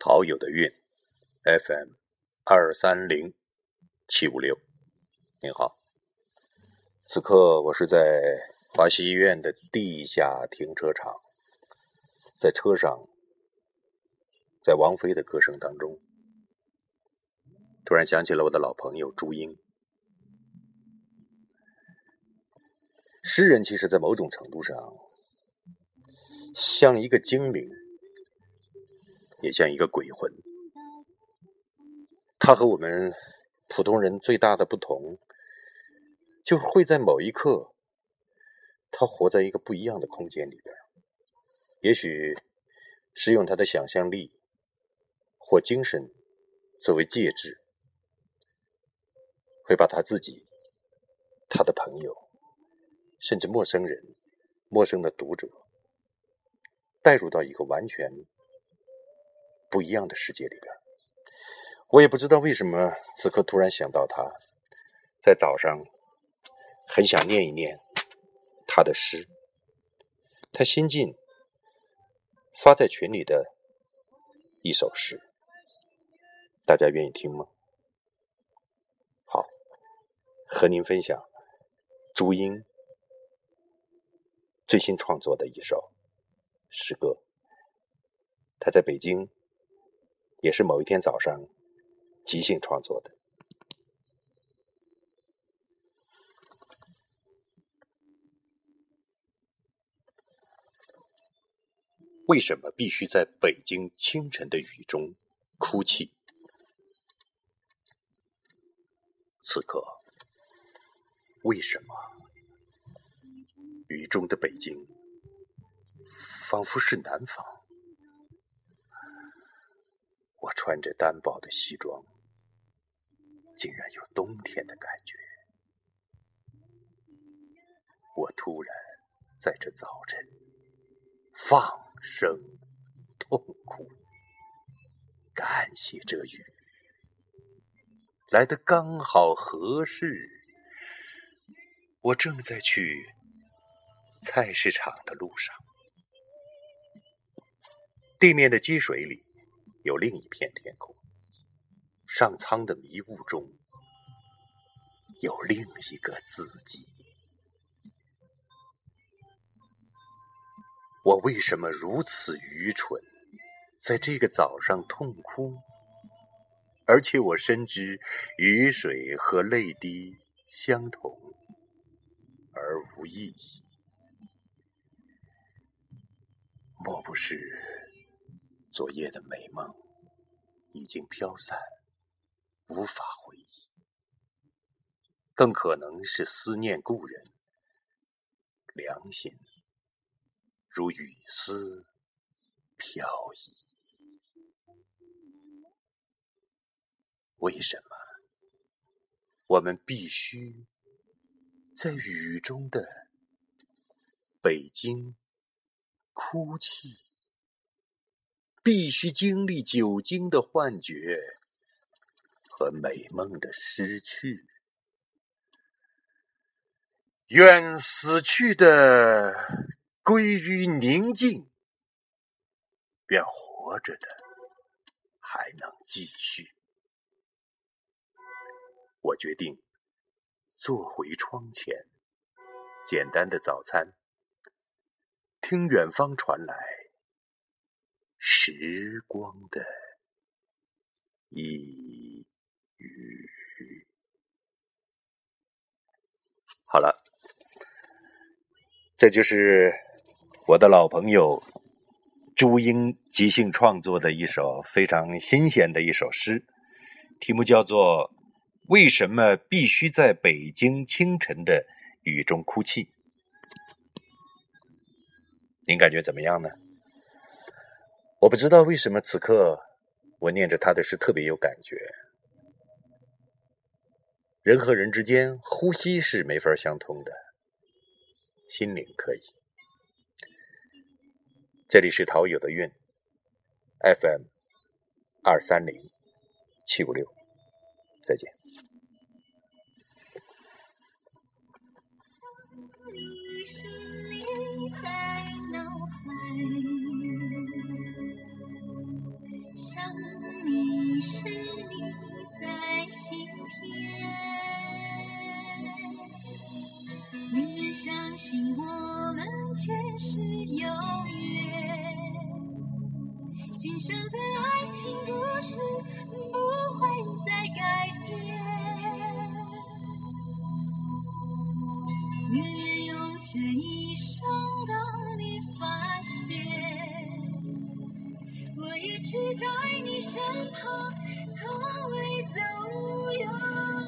陶友的韵，FM 二三零七五六。您好，此刻我是在华西医院的地下停车场，在车上，在王菲的歌声当中，突然想起了我的老朋友朱茵。诗人其实，在某种程度上，像一个精灵。也像一个鬼魂，他和我们普通人最大的不同，就会在某一刻，他活在一个不一样的空间里边。也许是用他的想象力或精神作为介质，会把他自己、他的朋友，甚至陌生人、陌生的读者，带入到一个完全。不一样的世界里边，我也不知道为什么此刻突然想到他，在早上很想念一念他的诗，他新近发在群里的一首诗，大家愿意听吗？好，和您分享朱茵最新创作的一首诗歌，他在北京。也是某一天早上即兴创作的。为什么必须在北京清晨的雨中哭泣？此刻，为什么雨中的北京仿佛是南方？我穿着单薄的西装，竟然有冬天的感觉。我突然在这早晨放声痛哭，感谢这雨来的刚好合适。我正在去菜市场的路上，地面的积水里。有另一片天空，上苍的迷雾中有另一个自己。我为什么如此愚蠢，在这个早上痛哭？而且我深知雨水和泪滴相同而无意义，莫不是？昨夜的美梦已经飘散，无法回忆。更可能是思念故人，良心如雨丝飘逸。为什么我们必须在雨中的北京哭泣？必须经历酒精的幻觉和美梦的失去，愿死去的归于宁静，愿活着的还能继续。我决定坐回窗前，简单的早餐，听远方传来。时光的一语。好了，这就是我的老朋友朱英即兴创作的一首非常新鲜的一首诗，题目叫做《为什么必须在北京清晨的雨中哭泣》。您感觉怎么样呢？我不知道为什么此刻我念着他的诗特别有感觉。人和人之间呼吸是没法相通的，心灵可以。这里是陶友的韵，FM 二三零七五六，再见。想是你在心田，宁愿相信我们前世有约，今生的爱情故事不直在你身旁，从未走远。